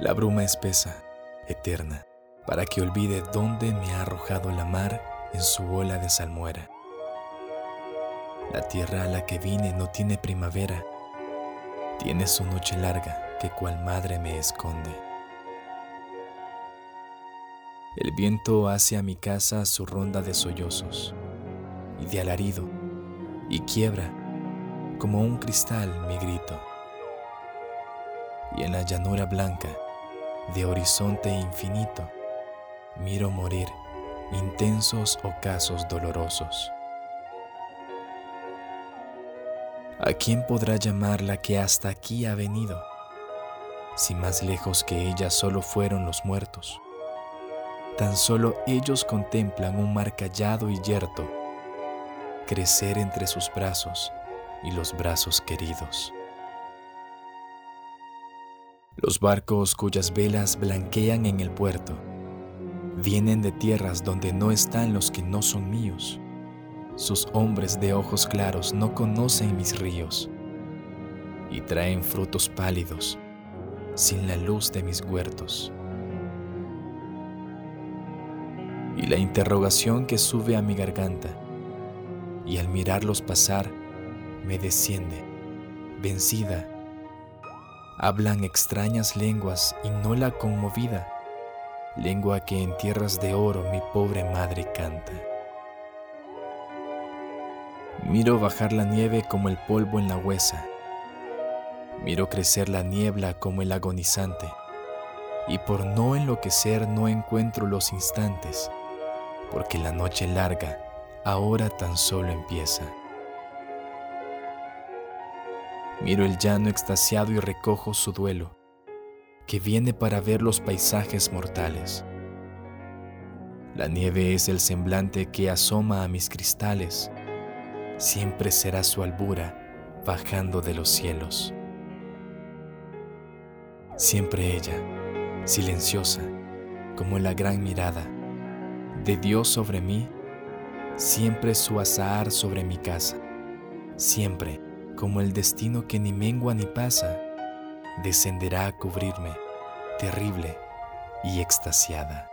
La bruma espesa, eterna, para que olvide dónde me ha arrojado la mar en su ola de salmuera. La tierra a la que vine no tiene primavera, tiene su noche larga que cual madre me esconde. El viento hace a mi casa su ronda de sollozos y de alarido y quiebra como un cristal mi grito. Y en la llanura blanca de horizonte infinito miro morir intensos ocasos dolorosos. ¿A quién podrá llamar la que hasta aquí ha venido? Si más lejos que ella solo fueron los muertos. Tan solo ellos contemplan un mar callado y yerto crecer entre sus brazos y los brazos queridos. Los barcos cuyas velas blanquean en el puerto vienen de tierras donde no están los que no son míos. Sus hombres de ojos claros no conocen mis ríos y traen frutos pálidos sin la luz de mis huertos. Y la interrogación que sube a mi garganta y al mirarlos pasar me desciende, vencida. Hablan extrañas lenguas y no la conmovida lengua que en tierras de oro mi pobre madre canta. Miro bajar la nieve como el polvo en la huesa, miro crecer la niebla como el agonizante, y por no enloquecer no encuentro los instantes, porque la noche larga ahora tan solo empieza. Miro el llano extasiado y recojo su duelo que viene para ver los paisajes mortales. La nieve es el semblante que asoma a mis cristales, siempre será su albura bajando de los cielos. Siempre ella, silenciosa, como la gran mirada de Dios sobre mí, siempre su azahar sobre mi casa, siempre como el destino que ni mengua ni pasa, descenderá a cubrirme, terrible y extasiada.